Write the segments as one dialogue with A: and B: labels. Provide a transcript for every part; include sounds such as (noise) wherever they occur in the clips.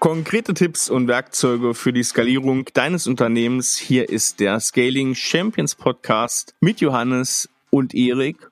A: Konkrete Tipps und Werkzeuge für die Skalierung deines Unternehmens. Hier ist der Scaling Champions Podcast mit Johannes und Erik.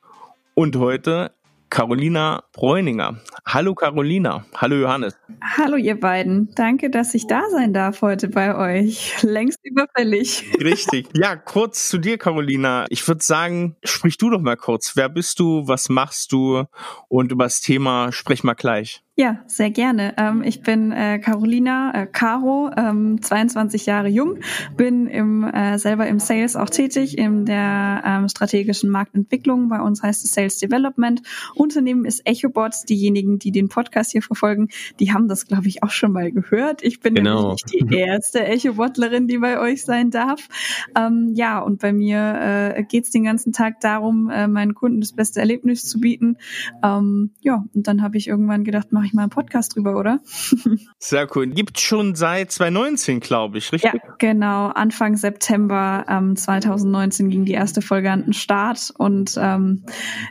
A: Und heute Carolina Bräuninger. Hallo Carolina. Hallo Johannes.
B: Hallo ihr beiden. Danke, dass ich da sein darf heute bei euch. Längst überfällig.
A: Richtig. (laughs) Ja, kurz zu dir, Carolina. Ich würde sagen, sprich du doch mal kurz. Wer bist du? Was machst du? Und über das Thema sprich mal gleich.
B: Ja, sehr gerne. Ähm, ich bin äh, Carolina äh, Caro, ähm, 22 Jahre jung, bin im, äh, selber im Sales auch tätig, in der ähm, strategischen Marktentwicklung. Bei uns heißt es Sales Development. Unternehmen ist EchoBot. Diejenigen, die den Podcast hier verfolgen, die haben das, glaube ich, auch schon mal gehört. Ich bin genau. nämlich die (laughs) erste EchoBotlerin, die bei euch sein darf. Ähm, ja, und bei mir äh, geht es den ganzen Tag darum, äh, meinen Kunden das beste Erlebnis zu bieten. Ähm, ja, und dann habe ich irgendwann gedacht, mache ich mal einen Podcast drüber, oder? (laughs)
A: Sehr cool. Gibt schon seit 2019, glaube ich, richtig?
B: Ja, genau. Anfang September ähm, 2019 ging die erste Folge an den Start. Und ähm,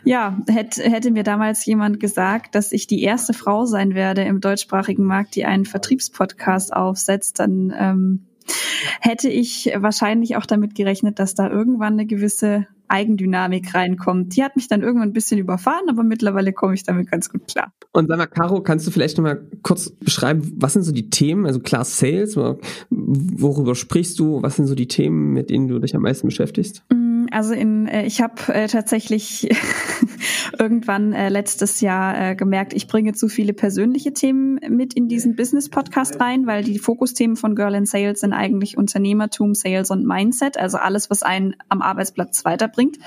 B: ja, hätte, hätte mir damals jemand gesagt, dass ich die erste Frau sein werde im deutschsprachigen Markt, die einen Vertriebspodcast aufsetzt, dann ähm, hätte ich wahrscheinlich auch damit gerechnet, dass da irgendwann eine gewisse Eigendynamik reinkommt. Die hat mich dann irgendwann ein bisschen überfahren, aber mittlerweile komme ich damit ganz gut klar.
C: Und sag mal, Caro, kannst du vielleicht nochmal kurz beschreiben, was sind so die Themen, also klar Sales, worüber sprichst du, was sind so die Themen, mit denen du dich am meisten beschäftigst?
B: Mm, also in, äh, ich habe äh, tatsächlich (laughs) irgendwann äh, letztes Jahr äh, gemerkt, ich bringe zu viele persönliche Themen mit in diesen Business-Podcast rein, weil die Fokusthemen von Girl in Sales sind eigentlich Unternehmertum, Sales und Mindset, also alles, was einen am Arbeitsplatz weiterbringt.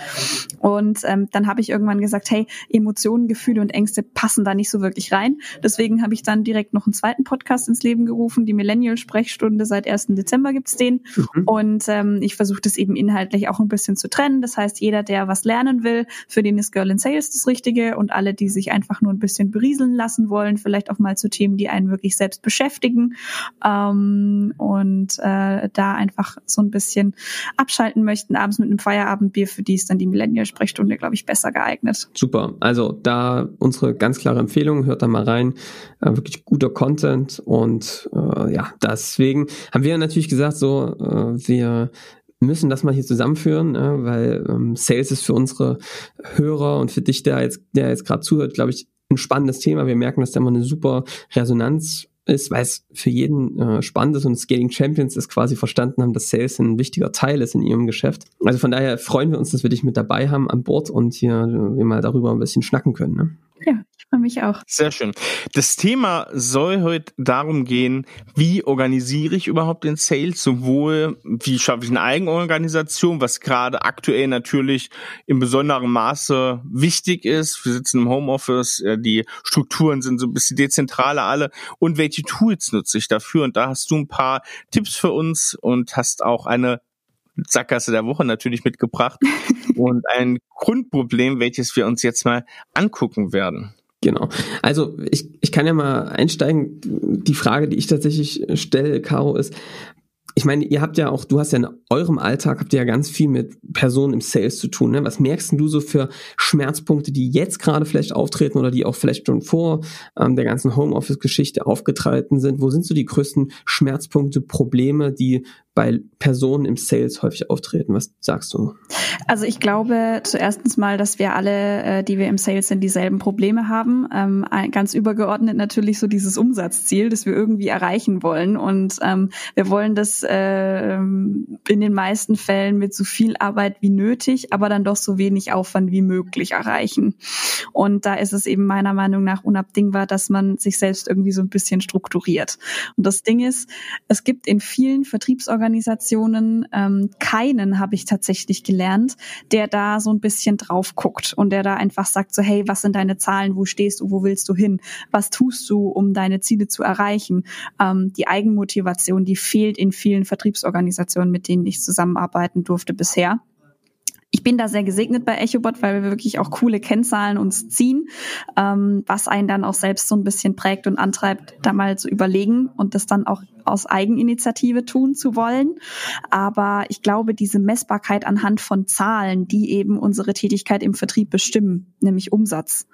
B: Und ähm, dann habe ich irgendwann gesagt, hey, Emotionen, Gefühle und Ängste passen da nicht so wirklich rein. Deswegen habe ich dann direkt noch einen zweiten Podcast ins Leben gerufen, die Millennial-Sprechstunde. Seit 1. Dezember gibt's den. Mhm. Und ähm, ich versuche das eben inhaltlich auch ein bisschen zu trennen. Das heißt, jeder, der was lernen will, für den ist Girl in Sales das Richtige und alle, die sich einfach nur ein bisschen berieseln lassen wollen, vielleicht auch mal zu Themen, die einen wirklich selbst beschäftigen ähm, und äh, da einfach so ein bisschen abschalten möchten, abends mit einem Feierabendbier, für die ist dann die Millennial-Sprechstunde, glaube ich, besser geeignet.
C: Super. Also da unsere ganz klare Empfehlung, hört da mal rein. Äh, wirklich guter Content und äh, ja, deswegen haben wir natürlich gesagt, so, äh, wir müssen das mal hier zusammenführen, äh, weil ähm, Sales ist für unsere Hörer und für dich, der jetzt, der jetzt gerade zuhört, glaube ich, ein spannendes Thema. Wir merken, dass da immer eine super Resonanz ist, weil es für jeden äh, spannend ist und Scaling Champions ist quasi verstanden haben, dass Sales ein wichtiger Teil ist in ihrem Geschäft. Also von daher freuen wir uns, dass wir dich mit dabei haben an Bord und hier äh, wir mal darüber ein bisschen schnacken können. Ne?
B: Ja, freue mich auch.
A: Sehr schön. Das Thema soll heute darum gehen, wie organisiere ich überhaupt den Sales, sowohl wie schaffe ich eine Eigenorganisation, was gerade aktuell natürlich in besonderem Maße wichtig ist. Wir sitzen im Homeoffice, äh, die Strukturen sind so ein bisschen dezentraler alle und welche Tools nutze ich dafür? Und da hast du ein paar Tipps für uns und hast auch eine Sackgasse der Woche natürlich mitgebracht (laughs) und ein Grundproblem, welches wir uns jetzt mal angucken werden.
C: Genau. Also ich, ich kann ja mal einsteigen. Die Frage, die ich tatsächlich stelle, Caro, ist, ich meine, ihr habt ja auch, du hast ja in eurem Alltag, habt ihr ja ganz viel mit Personen im Sales zu tun. Ne? Was merkst du so für Schmerzpunkte, die jetzt gerade vielleicht auftreten oder die auch vielleicht schon vor ähm, der ganzen Homeoffice-Geschichte aufgetreten sind? Wo sind so die größten Schmerzpunkte, Probleme, die bei Personen im Sales häufig auftreten. Was sagst du?
B: Also ich glaube zuerstens mal, dass wir alle, äh, die wir im Sales sind, dieselben Probleme haben. Ähm, ganz übergeordnet natürlich so dieses Umsatzziel, das wir irgendwie erreichen wollen. Und ähm, wir wollen das äh, in den meisten Fällen mit so viel Arbeit wie nötig, aber dann doch so wenig Aufwand wie möglich erreichen. Und da ist es eben meiner Meinung nach unabdingbar, dass man sich selbst irgendwie so ein bisschen strukturiert. Und das Ding ist, es gibt in vielen Vertriebsorganisationen Organisationen ähm, keinen, habe ich tatsächlich gelernt, der da so ein bisschen drauf guckt und der da einfach sagt so, hey, was sind deine Zahlen, wo stehst du, wo willst du hin, was tust du, um deine Ziele zu erreichen. Ähm, die Eigenmotivation, die fehlt in vielen Vertriebsorganisationen, mit denen ich zusammenarbeiten durfte bisher. Ich bin da sehr gesegnet bei EchoBot, weil wir wirklich auch coole Kennzahlen uns ziehen, ähm, was einen dann auch selbst so ein bisschen prägt und antreibt, da mal zu überlegen und das dann auch aus Eigeninitiative tun zu wollen. Aber ich glaube, diese Messbarkeit anhand von Zahlen, die eben unsere Tätigkeit im Vertrieb bestimmen, nämlich Umsatz,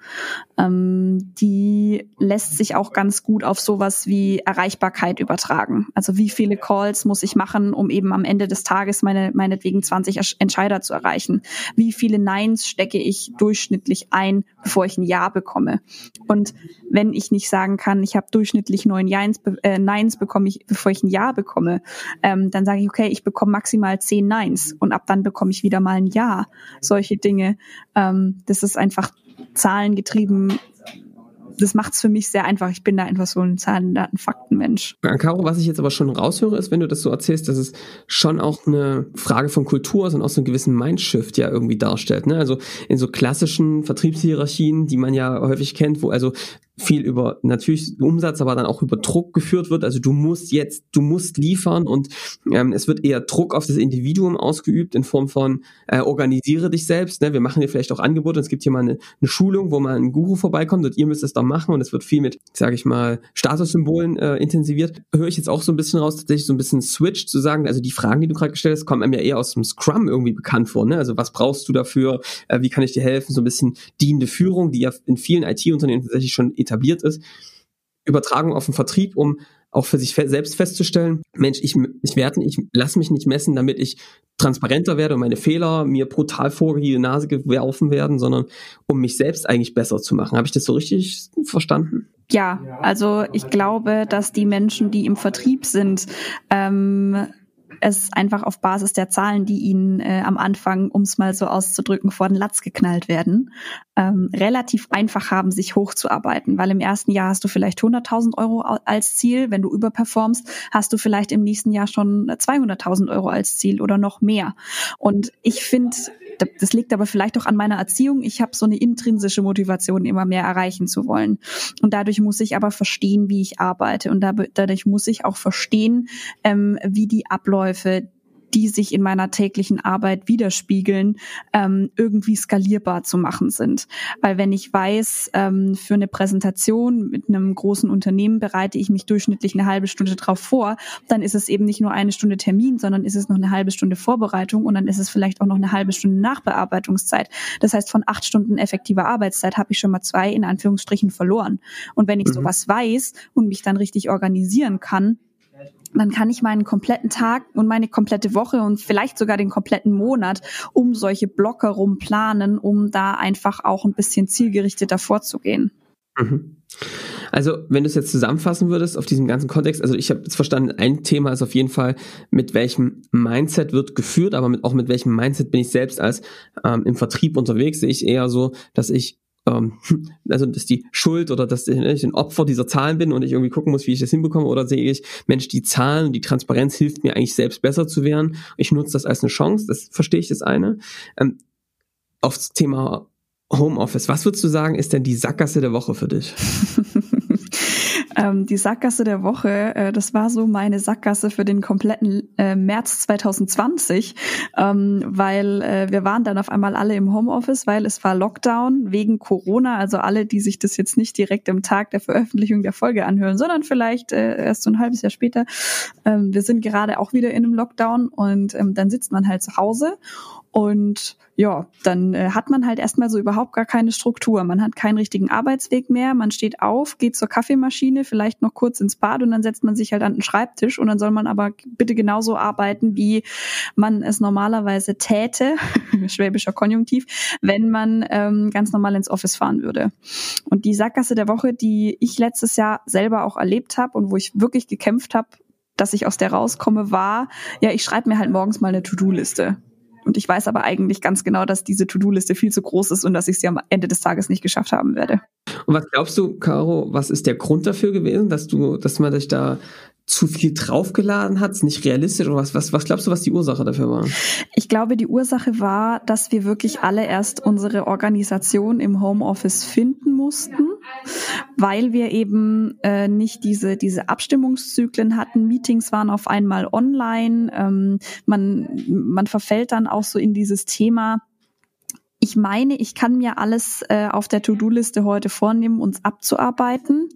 B: ähm, die lässt sich auch ganz gut auf sowas wie Erreichbarkeit übertragen. Also wie viele Calls muss ich machen, um eben am Ende des Tages meine, meinetwegen 20 Entscheider zu erreichen? Wie viele Neins stecke ich durchschnittlich ein, bevor ich ein Ja bekomme? Und wenn ich nicht sagen kann, ich habe durchschnittlich neun Neins, äh, Neins bekomme ich, bevor ich ein Ja bekomme, ähm, dann sage ich, okay, ich bekomme maximal zehn Neins und ab dann bekomme ich wieder mal ein Ja. Solche Dinge. Ähm, das ist einfach zahlengetrieben das macht es für mich sehr einfach. Ich bin da einfach so ein Zahlen, Daten, Fakten-Mensch.
C: Caro, was ich jetzt aber schon raushöre, ist, wenn du das so erzählst, dass es schon auch eine Frage von Kultur ist und auch so einen gewissen Mindshift ja irgendwie darstellt. Ne? Also in so klassischen Vertriebshierarchien, die man ja häufig kennt, wo also viel über natürlich Umsatz, aber dann auch über Druck geführt wird. Also du musst jetzt, du musst liefern und ähm, es wird eher Druck auf das Individuum ausgeübt in Form von äh, organisiere dich selbst. Ne? Wir machen dir vielleicht auch Angebote. Und es gibt hier mal eine, eine Schulung, wo mal ein Guru vorbeikommt und ihr müsst es dann machen und es wird viel mit, sage ich mal, Statussymbolen äh, intensiviert. Höre ich jetzt auch so ein bisschen raus, tatsächlich so ein bisschen Switch zu sagen. Also die Fragen, die du gerade gestellt hast, kommen einem ja eher aus dem Scrum irgendwie bekannt vor. Ne? Also was brauchst du dafür? Äh, wie kann ich dir helfen? So ein bisschen dienende Führung, die ja in vielen IT-Unternehmen tatsächlich schon etabliert ist, Übertragung auf den Vertrieb, um auch für sich selbst festzustellen, Mensch, ich, ich werde, ich lasse mich nicht messen, damit ich transparenter werde und meine Fehler mir brutal vor die Nase geworfen werden, sondern um mich selbst eigentlich besser zu machen. Habe ich das so richtig verstanden?
B: Ja, also ich glaube, dass die Menschen, die im Vertrieb sind, ähm, es einfach auf Basis der Zahlen, die ihnen äh, am Anfang, um es mal so auszudrücken, vor den Latz geknallt werden, ähm, relativ einfach haben, sich hochzuarbeiten. Weil im ersten Jahr hast du vielleicht 100.000 Euro als Ziel. Wenn du überperformst, hast du vielleicht im nächsten Jahr schon 200.000 Euro als Ziel oder noch mehr. Und ich finde, das liegt aber vielleicht auch an meiner Erziehung. Ich habe so eine intrinsische Motivation, immer mehr erreichen zu wollen. Und dadurch muss ich aber verstehen, wie ich arbeite. Und dadurch muss ich auch verstehen, ähm, wie die Abläufe die sich in meiner täglichen Arbeit widerspiegeln, ähm, irgendwie skalierbar zu machen sind. Weil wenn ich weiß, ähm, für eine Präsentation mit einem großen Unternehmen bereite ich mich durchschnittlich eine halbe Stunde drauf vor, dann ist es eben nicht nur eine Stunde Termin, sondern ist es noch eine halbe Stunde Vorbereitung und dann ist es vielleicht auch noch eine halbe Stunde Nachbearbeitungszeit. Das heißt, von acht Stunden effektiver Arbeitszeit habe ich schon mal zwei in Anführungsstrichen verloren. Und wenn ich mhm. sowas weiß und mich dann richtig organisieren kann, dann kann ich meinen kompletten Tag und meine komplette Woche und vielleicht sogar den kompletten Monat um solche Blocker rum planen, um da einfach auch ein bisschen zielgerichteter vorzugehen.
C: Mhm. Also, wenn du es jetzt zusammenfassen würdest auf diesem ganzen Kontext, also ich habe jetzt verstanden, ein Thema ist auf jeden Fall, mit welchem Mindset wird geführt, aber mit, auch mit welchem Mindset bin ich selbst als ähm, im Vertrieb unterwegs, sehe ich eher so, dass ich ähm, (laughs) also dass die Schuld oder dass ich ein Opfer dieser Zahlen bin und ich irgendwie gucken muss, wie ich das hinbekomme, oder sehe ich, Mensch, die Zahlen, die Transparenz hilft mir eigentlich selbst besser zu werden. Ich nutze das als eine Chance, das verstehe ich das eine. Ähm, aufs Thema Homeoffice, was würdest du sagen, ist denn die Sackgasse der Woche für dich? (laughs)
B: ähm, die Sackgasse der Woche, äh, das war so meine Sackgasse für den kompletten äh, März 2020, ähm, weil äh, wir waren dann auf einmal alle im Homeoffice, weil es war Lockdown wegen Corona. Also alle, die sich das jetzt nicht direkt am Tag der Veröffentlichung der Folge anhören, sondern vielleicht äh, erst so ein halbes Jahr später. Ähm, wir sind gerade auch wieder in einem Lockdown und ähm, dann sitzt man halt zu Hause und ja, dann äh, hat man halt erstmal so überhaupt gar keine Struktur. Man hat keinen richtigen Arbeitsweg mehr. Man steht auf, geht zur Kaffeemaschine, vielleicht noch kurz ins Bad und dann setzt man sich halt an den Schreibtisch und dann soll man aber bitte genauso arbeiten, wie man es normalerweise täte, (laughs) schwäbischer Konjunktiv, wenn man ähm, ganz normal ins Office fahren würde. Und die Sackgasse der Woche, die ich letztes Jahr selber auch erlebt habe und wo ich wirklich gekämpft habe, dass ich aus der rauskomme, war, ja, ich schreibe mir halt morgens mal eine To-Do-Liste. Und ich weiß aber eigentlich ganz genau, dass diese To-Do-Liste viel zu groß ist und dass ich sie am Ende des Tages nicht geschafft haben werde.
C: Und was glaubst du, Caro, was ist der Grund dafür gewesen, dass du, dass man dich da zu viel draufgeladen hat, nicht realistisch oder was, was, was glaubst du, was die Ursache dafür war?
B: Ich glaube, die Ursache war, dass wir wirklich alle erst unsere Organisation im Homeoffice finden mussten weil wir eben äh, nicht diese, diese Abstimmungszyklen hatten. Meetings waren auf einmal online. Ähm, man, man verfällt dann auch so in dieses Thema, ich meine, ich kann mir alles äh, auf der To-Do-Liste heute vornehmen, uns abzuarbeiten.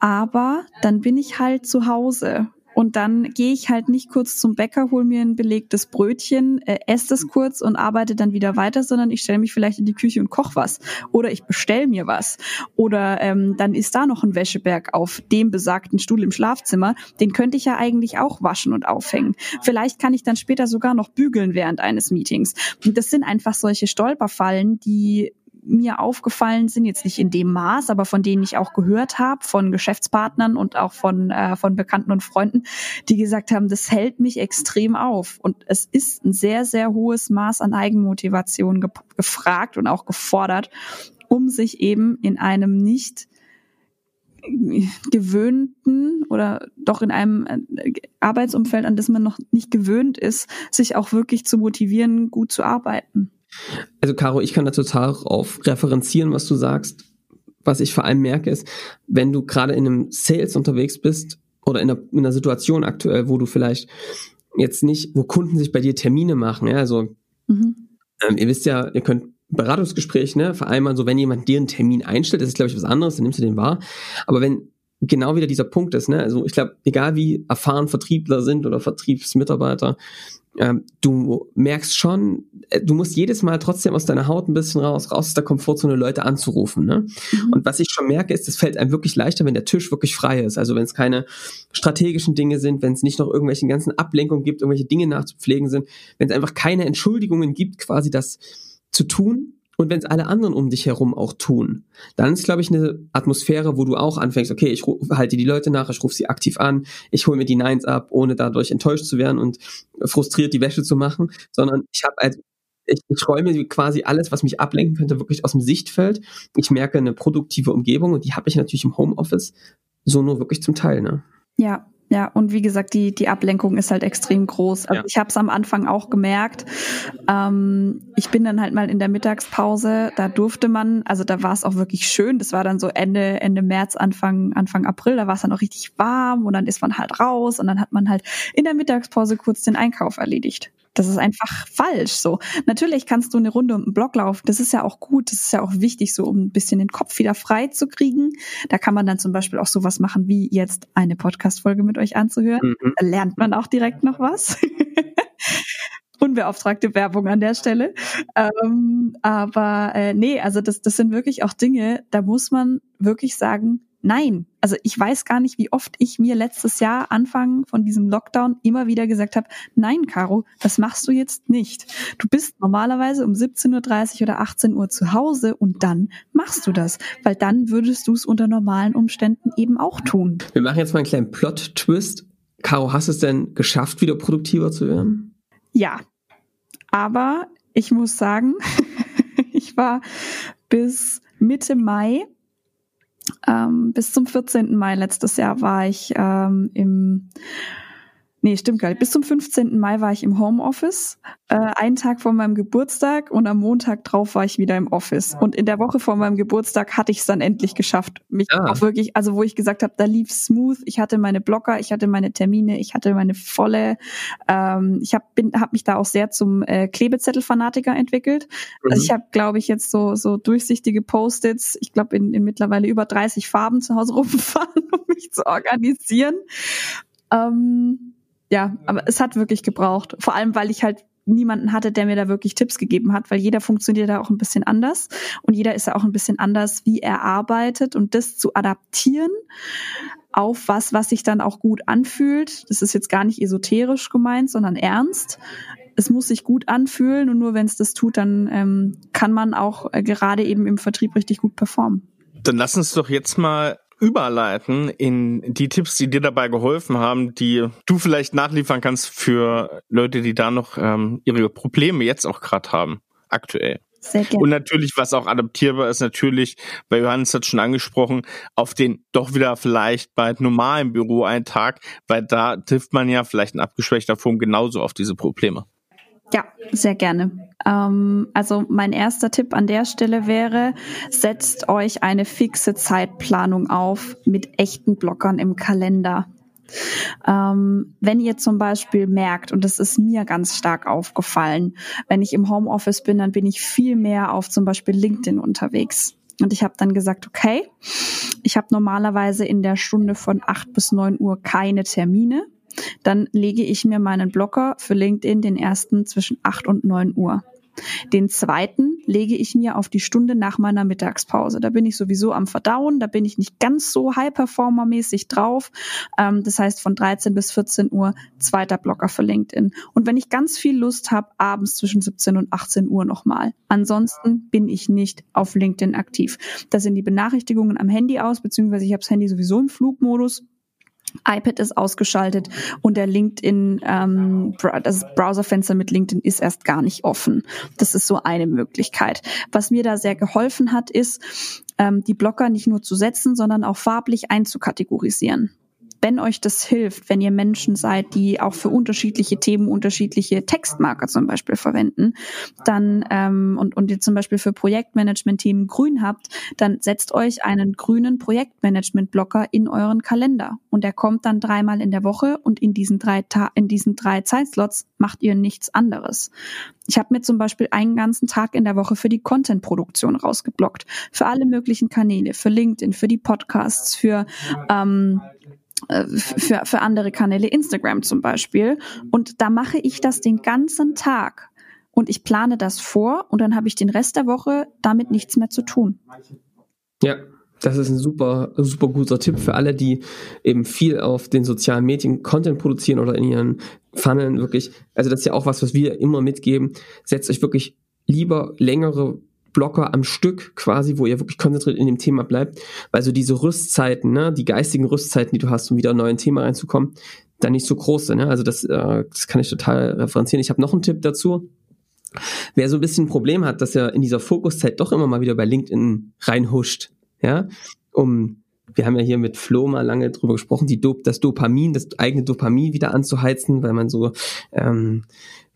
B: Aber dann bin ich halt zu Hause und dann gehe ich halt nicht kurz zum Bäcker, hol mir ein belegtes Brötchen, äh, esse das kurz und arbeite dann wieder weiter, sondern ich stelle mich vielleicht in die Küche und koche was oder ich bestell mir was oder ähm, dann ist da noch ein Wäscheberg auf dem besagten Stuhl im Schlafzimmer, den könnte ich ja eigentlich auch waschen und aufhängen. Vielleicht kann ich dann später sogar noch bügeln während eines Meetings. Und das sind einfach solche Stolperfallen, die mir aufgefallen sind, jetzt nicht in dem Maß, aber von denen ich auch gehört habe, von Geschäftspartnern und auch von, äh, von Bekannten und Freunden, die gesagt haben, das hält mich extrem auf. Und es ist ein sehr, sehr hohes Maß an Eigenmotivation ge gefragt und auch gefordert, um sich eben in einem nicht gewöhnten oder doch in einem äh, Arbeitsumfeld, an das man noch nicht gewöhnt ist, sich auch wirklich zu motivieren, gut zu arbeiten.
C: Also Caro, ich kann da total auf referenzieren, was du sagst. Was ich vor allem merke, ist, wenn du gerade in einem Sales unterwegs bist oder in einer, in einer Situation aktuell, wo du vielleicht jetzt nicht, wo Kunden sich bei dir Termine machen, ja, also mhm. ähm, ihr wisst ja, ihr könnt Beratungsgespräch, ne, vereinbaren, so wenn jemand dir einen Termin einstellt, das ist glaube ich was anderes, dann nimmst du den wahr. Aber wenn genau wieder dieser Punkt ist, ne, also ich glaube, egal wie erfahren Vertriebler sind oder Vertriebsmitarbeiter, ähm, du merkst schon, äh, du musst jedes Mal trotzdem aus deiner Haut ein bisschen raus, raus aus der Komfortzone Leute anzurufen. Ne? Mhm. Und was ich schon merke, ist, es fällt einem wirklich leichter, wenn der Tisch wirklich frei ist. Also wenn es keine strategischen Dinge sind, wenn es nicht noch irgendwelche ganzen Ablenkungen gibt, irgendwelche Dinge nachzupflegen sind, wenn es einfach keine Entschuldigungen gibt, quasi das zu tun, und wenn es alle anderen um dich herum auch tun, dann ist, glaube ich, eine Atmosphäre, wo du auch anfängst, okay, ich halte die Leute nach, ich rufe sie aktiv an, ich hole mir die Nines ab, ohne dadurch enttäuscht zu werden und frustriert die Wäsche zu machen, sondern ich habe also ich, ich räume quasi alles, was mich ablenken könnte, wirklich aus dem Sichtfeld. Ich merke eine produktive Umgebung und die habe ich natürlich im Homeoffice so nur wirklich zum Teil. Ne?
B: Ja, ja, und wie gesagt, die, die Ablenkung ist halt extrem groß. Also ja. ich habe es am Anfang auch gemerkt. Ähm, ich bin dann halt mal in der Mittagspause, da durfte man, also da war es auch wirklich schön. Das war dann so Ende, Ende März, Anfang, Anfang April, da war es dann auch richtig warm und dann ist man halt raus und dann hat man halt in der Mittagspause kurz den Einkauf erledigt. Das ist einfach falsch. So natürlich kannst du eine Runde um den Block laufen. Das ist ja auch gut. Das ist ja auch wichtig, so um ein bisschen den Kopf wieder frei zu kriegen. Da kann man dann zum Beispiel auch sowas machen, wie jetzt eine Podcast-Folge mit euch anzuhören. Mhm. Da lernt man auch direkt noch was. (laughs) Unbeauftragte Werbung an der Stelle. Ähm, aber äh, nee, also das, das sind wirklich auch Dinge, da muss man wirklich sagen, Nein, also ich weiß gar nicht, wie oft ich mir letztes Jahr Anfang von diesem Lockdown immer wieder gesagt habe, nein, Caro, das machst du jetzt nicht. Du bist normalerweise um 17.30 Uhr oder 18 Uhr zu Hause und dann machst du das, weil dann würdest du es unter normalen Umständen eben auch tun.
C: Wir machen jetzt mal einen kleinen Plot-Twist. Caro, hast du es denn geschafft, wieder produktiver zu werden?
B: Ja, aber ich muss sagen, (laughs) ich war bis Mitte Mai ähm, bis zum 14. Mai letztes Jahr war ich ähm, im Nee, stimmt gar nicht. Bis zum 15. Mai war ich im Homeoffice, äh, einen Tag vor meinem Geburtstag und am Montag drauf war ich wieder im Office. Und in der Woche vor meinem Geburtstag hatte ich es dann endlich geschafft. Mich ah. auch wirklich, also wo ich gesagt habe, da lief smooth. Ich hatte meine Blocker, ich hatte meine Termine, ich hatte meine volle. Ähm, ich habe hab mich da auch sehr zum äh, Klebezettel-Fanatiker entwickelt. Mhm. Also ich habe, glaube ich, jetzt so so durchsichtige Post-its. Ich glaube in, in mittlerweile über 30 Farben zu Hause (laughs) rumfahren, um mich zu organisieren. Ähm, ja, aber es hat wirklich gebraucht. Vor allem, weil ich halt niemanden hatte, der mir da wirklich Tipps gegeben hat, weil jeder funktioniert da auch ein bisschen anders und jeder ist ja auch ein bisschen anders, wie er arbeitet und das zu adaptieren auf was, was sich dann auch gut anfühlt. Das ist jetzt gar nicht esoterisch gemeint, sondern ernst. Es muss sich gut anfühlen und nur wenn es das tut, dann ähm, kann man auch äh, gerade eben im Vertrieb richtig gut performen.
A: Dann lass uns doch jetzt mal überleiten in die Tipps, die dir dabei geholfen haben, die du vielleicht nachliefern kannst für Leute, die da noch ähm, ihre Probleme jetzt auch gerade haben, aktuell. Sehr gerne. Und natürlich, was auch adaptierbar ist, natürlich, weil Johannes hat schon angesprochen, auf den doch wieder vielleicht bei normalen Büro einen Tag, weil da trifft man ja vielleicht in abgeschwächter Form genauso auf diese Probleme.
B: Ja, sehr gerne. Ähm, also mein erster Tipp an der Stelle wäre, setzt euch eine fixe Zeitplanung auf mit echten Blockern im Kalender. Ähm, wenn ihr zum Beispiel merkt, und das ist mir ganz stark aufgefallen, wenn ich im Homeoffice bin, dann bin ich viel mehr auf zum Beispiel LinkedIn unterwegs. Und ich habe dann gesagt, okay, ich habe normalerweise in der Stunde von acht bis neun Uhr keine Termine dann lege ich mir meinen Blocker für LinkedIn den ersten zwischen 8 und 9 Uhr. Den zweiten lege ich mir auf die Stunde nach meiner Mittagspause. Da bin ich sowieso am Verdauen, da bin ich nicht ganz so High-Performer-mäßig drauf. Ähm, das heißt von 13 bis 14 Uhr zweiter Blocker für LinkedIn. Und wenn ich ganz viel Lust habe, abends zwischen 17 und 18 Uhr nochmal. Ansonsten bin ich nicht auf LinkedIn aktiv. Da sind die Benachrichtigungen am Handy aus, beziehungsweise ich habe das Handy sowieso im Flugmodus iPad ist ausgeschaltet und der LinkedIn, ähm, das Browserfenster mit LinkedIn ist erst gar nicht offen. Das ist so eine Möglichkeit. Was mir da sehr geholfen hat, ist, ähm, die Blocker nicht nur zu setzen, sondern auch farblich einzukategorisieren wenn euch das hilft, wenn ihr Menschen seid, die auch für unterschiedliche Themen unterschiedliche Textmarker zum Beispiel verwenden, dann ähm, und, und ihr zum Beispiel für Projektmanagement-Themen grün habt, dann setzt euch einen grünen Projektmanagement-Blocker in euren Kalender und der kommt dann dreimal in der Woche und in diesen drei Ta in diesen drei Zeitslots macht ihr nichts anderes. Ich habe mir zum Beispiel einen ganzen Tag in der Woche für die Content-Produktion rausgeblockt, für alle möglichen Kanäle, für LinkedIn, für die Podcasts, für ähm, äh, für, für andere Kanäle, Instagram zum Beispiel. Und da mache ich das den ganzen Tag. Und ich plane das vor und dann habe ich den Rest der Woche damit nichts mehr zu tun.
C: Ja, das ist ein super, super guter Tipp für alle, die eben viel auf den sozialen Medien Content produzieren oder in ihren Funneln wirklich. Also das ist ja auch was, was wir immer mitgeben. Setzt euch wirklich lieber längere Blocker am Stück quasi, wo ihr wirklich konzentriert in dem Thema bleibt, weil so diese Rüstzeiten, ne, die geistigen Rüstzeiten, die du hast, um wieder in ein neues Thema reinzukommen, dann nicht so groß sind. Ne? Also das, äh, das kann ich total referenzieren. Ich habe noch einen Tipp dazu. Wer so ein bisschen ein Problem hat, dass er in dieser Fokuszeit doch immer mal wieder bei LinkedIn reinhuscht, ja, um wir haben ja hier mit Flo mal lange drüber gesprochen, die Dop das Dopamin, das eigene Dopamin wieder anzuheizen, weil man so ähm,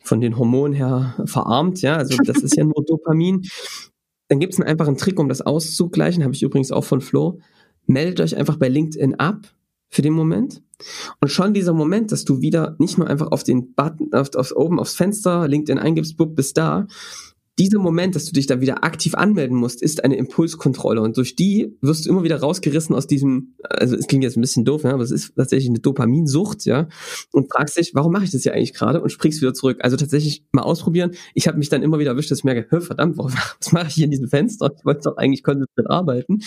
C: von den Hormonen her verarmt, ja, also das ist ja nur (laughs) Dopamin. Dann gibt es einen einfachen Trick, um das auszugleichen, habe ich übrigens auch von Flo. Meldet euch einfach bei LinkedIn ab für den Moment. Und schon dieser Moment, dass du wieder nicht nur einfach auf den Button, auf, auf oben aufs Fenster LinkedIn eingibst, bupp, bis da, dieser Moment, dass du dich da wieder aktiv anmelden musst, ist eine Impulskontrolle und durch die wirst du immer wieder rausgerissen aus diesem, also es klingt jetzt ein bisschen doof, ja, aber es ist tatsächlich eine Dopaminsucht, ja, und fragst dich, warum mache ich das ja eigentlich gerade und springst wieder zurück. Also tatsächlich mal ausprobieren. Ich habe mich dann immer wieder erwischt, dass ich merke, verdammt, warum, (laughs) was mache ich hier in diesem Fenster? Ich wollte doch eigentlich konzentriert arbeiten.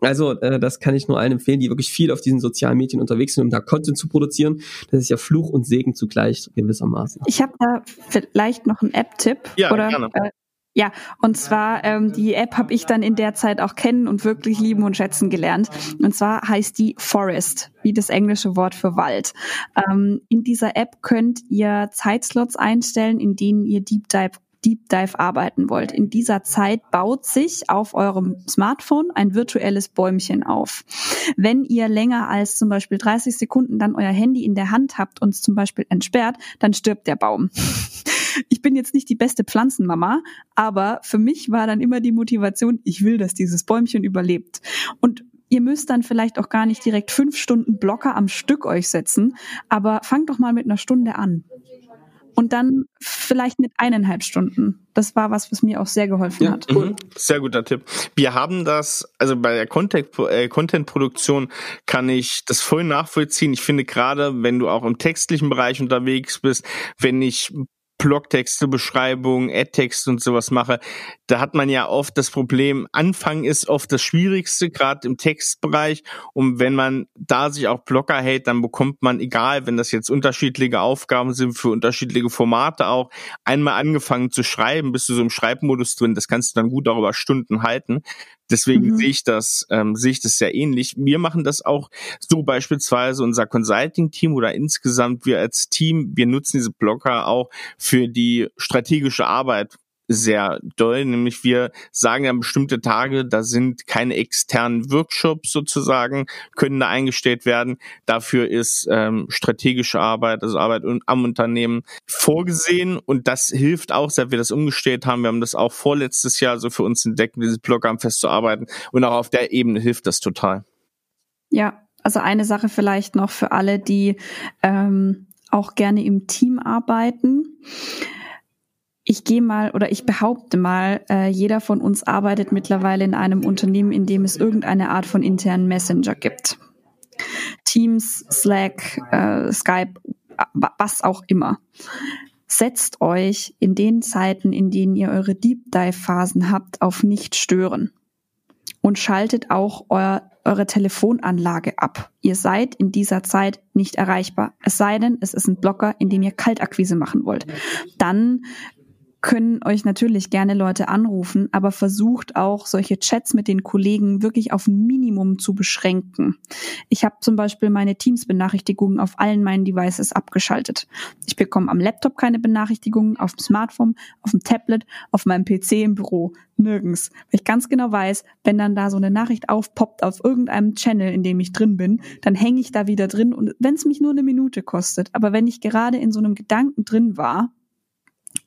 C: Also äh, das kann ich nur allen empfehlen, die wirklich viel auf diesen sozialen Medien unterwegs sind, um da Content zu produzieren. Das ist ja Fluch und Segen zugleich gewissermaßen.
B: Ich habe da vielleicht noch einen App-Tipp
A: ja, oder gerne. Äh,
B: ja, und zwar ähm, die App habe ich dann in der Zeit auch kennen und wirklich lieben und schätzen gelernt. Und zwar heißt die Forest, wie das englische Wort für Wald. Ähm, in dieser App könnt ihr Zeitslots einstellen, in denen ihr Deep Dive Deep Dive arbeiten wollt. In dieser Zeit baut sich auf eurem Smartphone ein virtuelles Bäumchen auf. Wenn ihr länger als zum Beispiel 30 Sekunden dann euer Handy in der Hand habt und zum Beispiel entsperrt, dann stirbt der Baum. Ich bin jetzt nicht die beste Pflanzenmama, aber für mich war dann immer die Motivation, ich will, dass dieses Bäumchen überlebt. Und Ihr müsst dann vielleicht auch gar nicht direkt fünf Stunden Blocker am Stück euch setzen, aber fangt doch mal mit einer Stunde an. Und dann vielleicht mit eineinhalb Stunden. Das war was, was mir auch sehr geholfen ja, hat.
A: Mhm. Sehr guter Tipp. Wir haben das, also bei der äh, Content-Produktion kann ich das voll nachvollziehen. Ich finde gerade, wenn du auch im textlichen Bereich unterwegs bist, wenn ich Blogtexte, Beschreibungen, Ad-Texte und sowas mache, da hat man ja oft das Problem, Anfang ist oft das Schwierigste, gerade im Textbereich. Und wenn man da sich auch Blogger hält, dann bekommt man, egal, wenn das jetzt unterschiedliche Aufgaben sind für unterschiedliche Formate auch, einmal angefangen zu schreiben, bist du so im Schreibmodus drin, das kannst du dann gut darüber Stunden halten. Deswegen mhm. sehe ich das, ähm, sehe ich das sehr ähnlich. Wir machen das auch so beispielsweise unser Consulting-Team oder insgesamt wir als Team, wir nutzen diese Blogger auch für die strategische Arbeit sehr doll, nämlich wir sagen ja bestimmte Tage, da sind keine externen Workshops sozusagen, können da eingestellt werden. Dafür ist ähm, strategische Arbeit, also Arbeit am Unternehmen vorgesehen und das hilft auch, seit wir das umgestellt haben. Wir haben das auch vorletztes Jahr so für uns entdeckt, dieses Blog festzuarbeiten und auch auf der Ebene hilft das total.
B: Ja, also eine Sache vielleicht noch für alle, die ähm, auch gerne im Team arbeiten ich gehe mal oder ich behaupte mal, äh, jeder von uns arbeitet mittlerweile in einem Unternehmen, in dem es irgendeine Art von internen Messenger gibt. Teams, Slack, äh, Skype, was auch immer. Setzt euch in den Zeiten, in denen ihr eure Deep Dive Phasen habt, auf nicht stören und schaltet auch euer, eure Telefonanlage ab. Ihr seid in dieser Zeit nicht erreichbar. Es sei denn, es ist ein Blocker, in dem ihr Kaltakquise machen wollt. Dann können euch natürlich gerne Leute anrufen, aber versucht auch solche Chats mit den Kollegen wirklich auf ein Minimum zu beschränken. Ich habe zum Beispiel meine Teams-Benachrichtigungen auf allen meinen Devices abgeschaltet. Ich bekomme am Laptop keine Benachrichtigungen, auf dem Smartphone, auf dem Tablet, auf meinem PC im Büro, nirgends. Weil ich ganz genau weiß, wenn dann da so eine Nachricht aufpoppt auf irgendeinem Channel, in dem ich drin bin, dann hänge ich da wieder drin und wenn es mich nur eine Minute kostet, aber wenn ich gerade in so einem Gedanken drin war,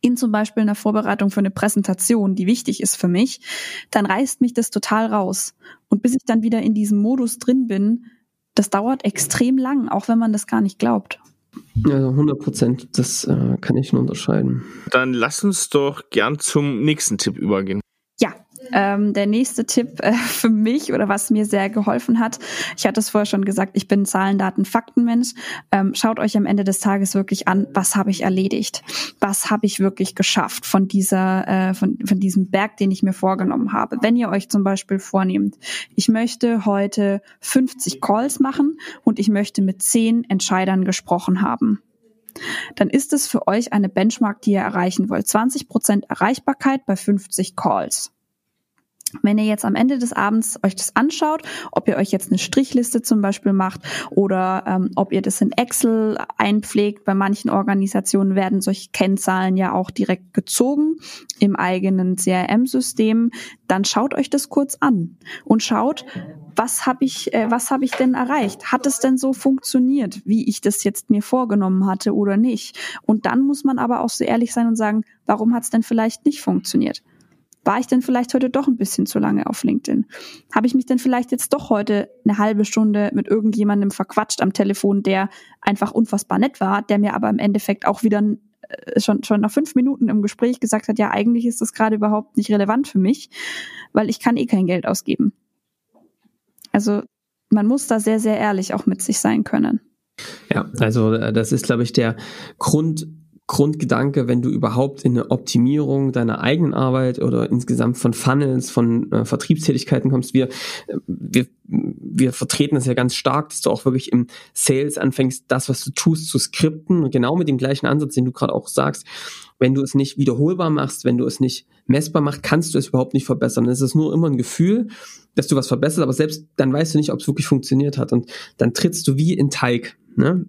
B: in zum Beispiel einer Vorbereitung für eine Präsentation, die wichtig ist für mich, dann reißt mich das total raus. Und bis ich dann wieder in diesem Modus drin bin, das dauert extrem lang, auch wenn man das gar nicht glaubt.
C: Also 100 Prozent, das äh, kann ich nur unterscheiden.
A: Dann lass uns doch gern zum nächsten Tipp übergehen.
B: Ähm, der nächste Tipp äh, (laughs) für mich oder was mir sehr geholfen hat, ich hatte es vorher schon gesagt, ich bin Zahlen, Daten, Faktenmensch. Ähm, schaut euch am Ende des Tages wirklich an, was habe ich erledigt? Was habe ich wirklich geschafft von dieser, äh, von, von diesem Berg, den ich mir vorgenommen habe? Wenn ihr euch zum Beispiel vornehmt, ich möchte heute 50 Calls machen und ich möchte mit 10 Entscheidern gesprochen haben dann ist es für euch eine Benchmark, die ihr erreichen wollt. 20 Prozent Erreichbarkeit bei 50 Calls. Wenn ihr jetzt am Ende des Abends euch das anschaut, ob ihr euch jetzt eine Strichliste zum Beispiel macht oder ähm, ob ihr das in Excel einpflegt, bei manchen Organisationen werden solche Kennzahlen ja auch direkt gezogen im eigenen CRM-System, dann schaut euch das kurz an und schaut, was habe ich, äh, was habe ich denn erreicht? Hat es denn so funktioniert, wie ich das jetzt mir vorgenommen hatte oder nicht? Und dann muss man aber auch so ehrlich sein und sagen, warum hat es denn vielleicht nicht funktioniert? War ich denn vielleicht heute doch ein bisschen zu lange auf LinkedIn? Habe ich mich denn vielleicht jetzt doch heute eine halbe Stunde mit irgendjemandem verquatscht am Telefon, der einfach unfassbar nett war, der mir aber im Endeffekt auch wieder äh, schon, schon nach fünf Minuten im Gespräch gesagt hat, ja, eigentlich ist das gerade überhaupt nicht relevant für mich, weil ich kann eh kein Geld ausgeben. Also man muss da sehr, sehr ehrlich auch mit sich sein können.
C: Ja, also äh, das ist, glaube ich, der Grund, Grundgedanke, wenn du überhaupt in eine Optimierung deiner eigenen Arbeit oder insgesamt von Funnels, von äh, Vertriebstätigkeiten kommst. Wir, wir, wir vertreten das ja ganz stark, dass du auch wirklich im Sales anfängst, das, was du tust, zu skripten. Und genau mit dem gleichen Ansatz, den du gerade auch sagst. Wenn du es nicht wiederholbar machst, wenn du es nicht messbar machst, kannst du es überhaupt nicht verbessern. Es ist nur immer ein Gefühl, dass du was verbesserst, aber selbst dann weißt du nicht, ob es wirklich funktioniert hat. Und dann trittst du wie in Teig. Ne?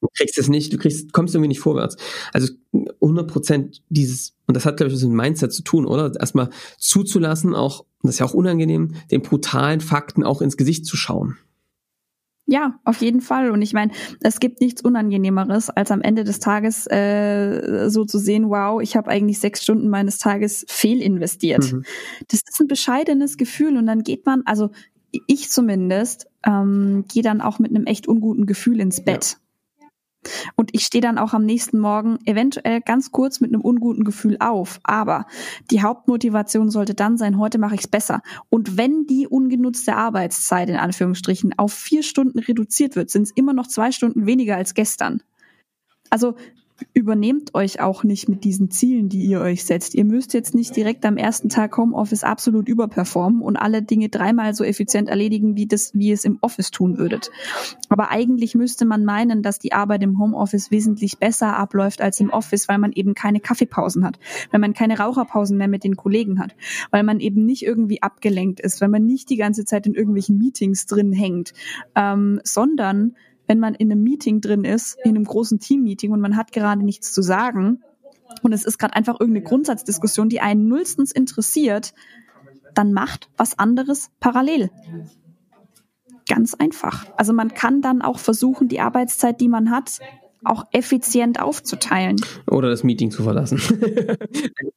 C: Du kriegst es nicht, du kriegst, kommst irgendwie nicht vorwärts. Also 100 Prozent dieses, und das hat, glaube ich, was mit Mindset zu tun, oder? Erstmal zuzulassen, auch, und das ist ja auch unangenehm, den brutalen Fakten auch ins Gesicht zu schauen.
B: Ja, auf jeden Fall. Und ich meine, es gibt nichts Unangenehmeres, als am Ende des Tages äh, so zu sehen, wow, ich habe eigentlich sechs Stunden meines Tages fehlinvestiert. Mhm. Das ist ein bescheidenes Gefühl. Und dann geht man, also ich zumindest, ähm, gehe dann auch mit einem echt unguten Gefühl ins Bett. Ja. Und ich stehe dann auch am nächsten Morgen eventuell ganz kurz mit einem unguten Gefühl auf. Aber die Hauptmotivation sollte dann sein, heute mache ich es besser. Und wenn die ungenutzte Arbeitszeit in Anführungsstrichen auf vier Stunden reduziert wird, sind es immer noch zwei Stunden weniger als gestern. Also übernehmt euch auch nicht mit diesen Zielen, die ihr euch setzt. Ihr müsst jetzt nicht direkt am ersten Tag Homeoffice absolut überperformen und alle Dinge dreimal so effizient erledigen, wie das, wie es im Office tun würdet. Aber eigentlich müsste man meinen, dass die Arbeit im Homeoffice wesentlich besser abläuft als im Office, weil man eben keine Kaffeepausen hat, weil man keine Raucherpausen mehr mit den Kollegen hat, weil man eben nicht irgendwie abgelenkt ist, weil man nicht die ganze Zeit in irgendwelchen Meetings drin hängt, ähm, sondern wenn man in einem Meeting drin ist, in einem großen Team-Meeting und man hat gerade nichts zu sagen und es ist gerade einfach irgendeine Grundsatzdiskussion, die einen nullstens interessiert, dann macht was anderes parallel. Ganz einfach. Also man kann dann auch versuchen, die Arbeitszeit, die man hat, auch effizient aufzuteilen.
C: Oder das Meeting zu verlassen. (laughs)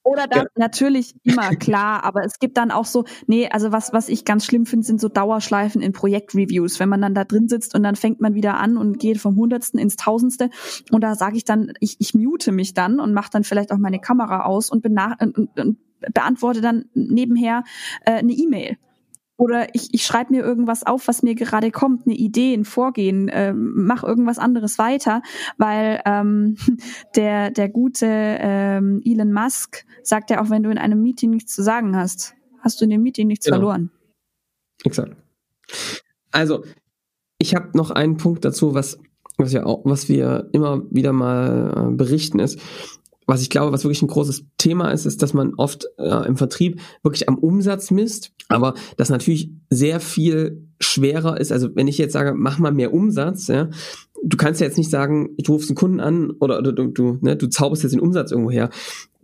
B: Oder dann ja. natürlich immer klar, aber es gibt dann auch so, nee, also was, was ich ganz schlimm finde, sind so Dauerschleifen in Projektreviews, wenn man dann da drin sitzt und dann fängt man wieder an und geht vom Hundertsten ins Tausendste und da sage ich dann, ich, ich mute mich dann und mache dann vielleicht auch meine Kamera aus und, und, und, und beantworte dann nebenher äh, eine E-Mail oder ich, ich schreibe mir irgendwas auf, was mir gerade kommt, eine Idee, ein Vorgehen, ähm, mach irgendwas anderes weiter, weil ähm, (laughs) der, der gute ähm, Elon Musk sagt ja auch, wenn du in einem Meeting nichts zu sagen hast, hast du in dem Meeting nichts genau. verloren.
C: Exakt. Also, ich habe noch einen Punkt dazu, was, was, wir, auch, was wir immer wieder mal äh, berichten, ist, was ich glaube, was wirklich ein großes Thema ist, ist, dass man oft äh, im Vertrieb wirklich am Umsatz misst, aber das natürlich sehr viel schwerer ist. Also wenn ich jetzt sage, mach mal mehr Umsatz, ja, du kannst ja jetzt nicht sagen, du rufst einen Kunden an oder, oder du, du, ne, du zauberst jetzt den Umsatz irgendwo her.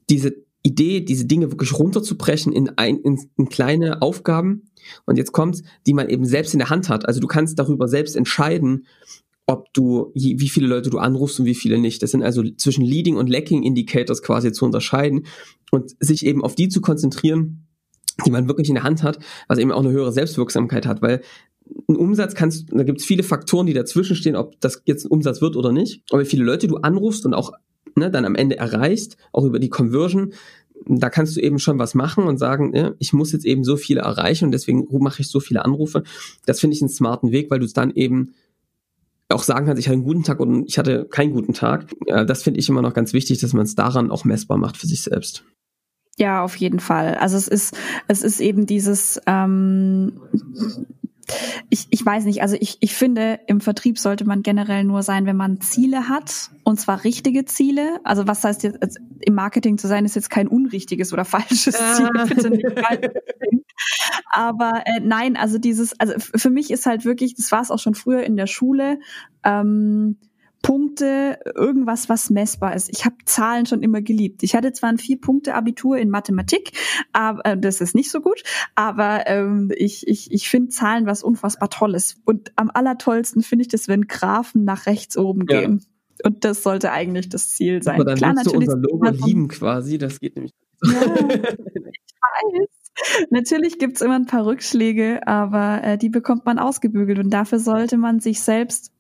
C: Diese Idee, diese Dinge wirklich runterzubrechen in, ein, in, in kleine Aufgaben und jetzt kommt's, die man eben selbst in der Hand hat. Also du kannst darüber selbst entscheiden, ob du, wie viele Leute du anrufst und wie viele nicht. Das sind also zwischen Leading und Lacking Indicators quasi zu unterscheiden und sich eben auf die zu konzentrieren, die man wirklich in der Hand hat, was eben auch eine höhere Selbstwirksamkeit hat, weil ein Umsatz kannst, da gibt es viele Faktoren, die dazwischen stehen, ob das jetzt ein Umsatz wird oder nicht. Aber wie viele Leute du anrufst und auch ne, dann am Ende erreichst, auch über die Conversion, da kannst du eben schon was machen und sagen, ja, ich muss jetzt eben so viele erreichen und deswegen mache ich so viele Anrufe. Das finde ich einen smarten Weg, weil du es dann eben auch sagen kannst, ich hatte einen guten Tag und ich hatte keinen guten Tag. Das finde ich immer noch ganz wichtig, dass man es daran auch messbar macht für sich selbst.
B: Ja, auf jeden Fall. Also es ist, es ist eben dieses, ähm, ich, ich weiß nicht, also ich, ich finde, im Vertrieb sollte man generell nur sein, wenn man Ziele hat, und zwar richtige Ziele. Also was heißt jetzt, also im Marketing zu sein, ist jetzt kein unrichtiges oder falsches Ziel, bitte nicht Aber äh, nein, also dieses, also für mich ist halt wirklich, das war es auch schon früher in der Schule, ähm, Punkte, irgendwas, was messbar ist. Ich habe Zahlen schon immer geliebt. Ich hatte zwar ein Vier-Punkte-Abitur in Mathematik, aber äh, das ist nicht so gut, aber ähm, ich, ich, ich finde Zahlen was unfassbar Tolles. Und am allertollsten finde ich das, wenn Graphen nach rechts oben ja. gehen. Und das sollte eigentlich das Ziel sein.
C: Aber dann Klar, natürlich du unser Logo lieben quasi, das geht nämlich. Ja, ich
B: weiß. Natürlich gibt's immer ein paar Rückschläge, aber äh, die bekommt man ausgebügelt und dafür sollte man sich selbst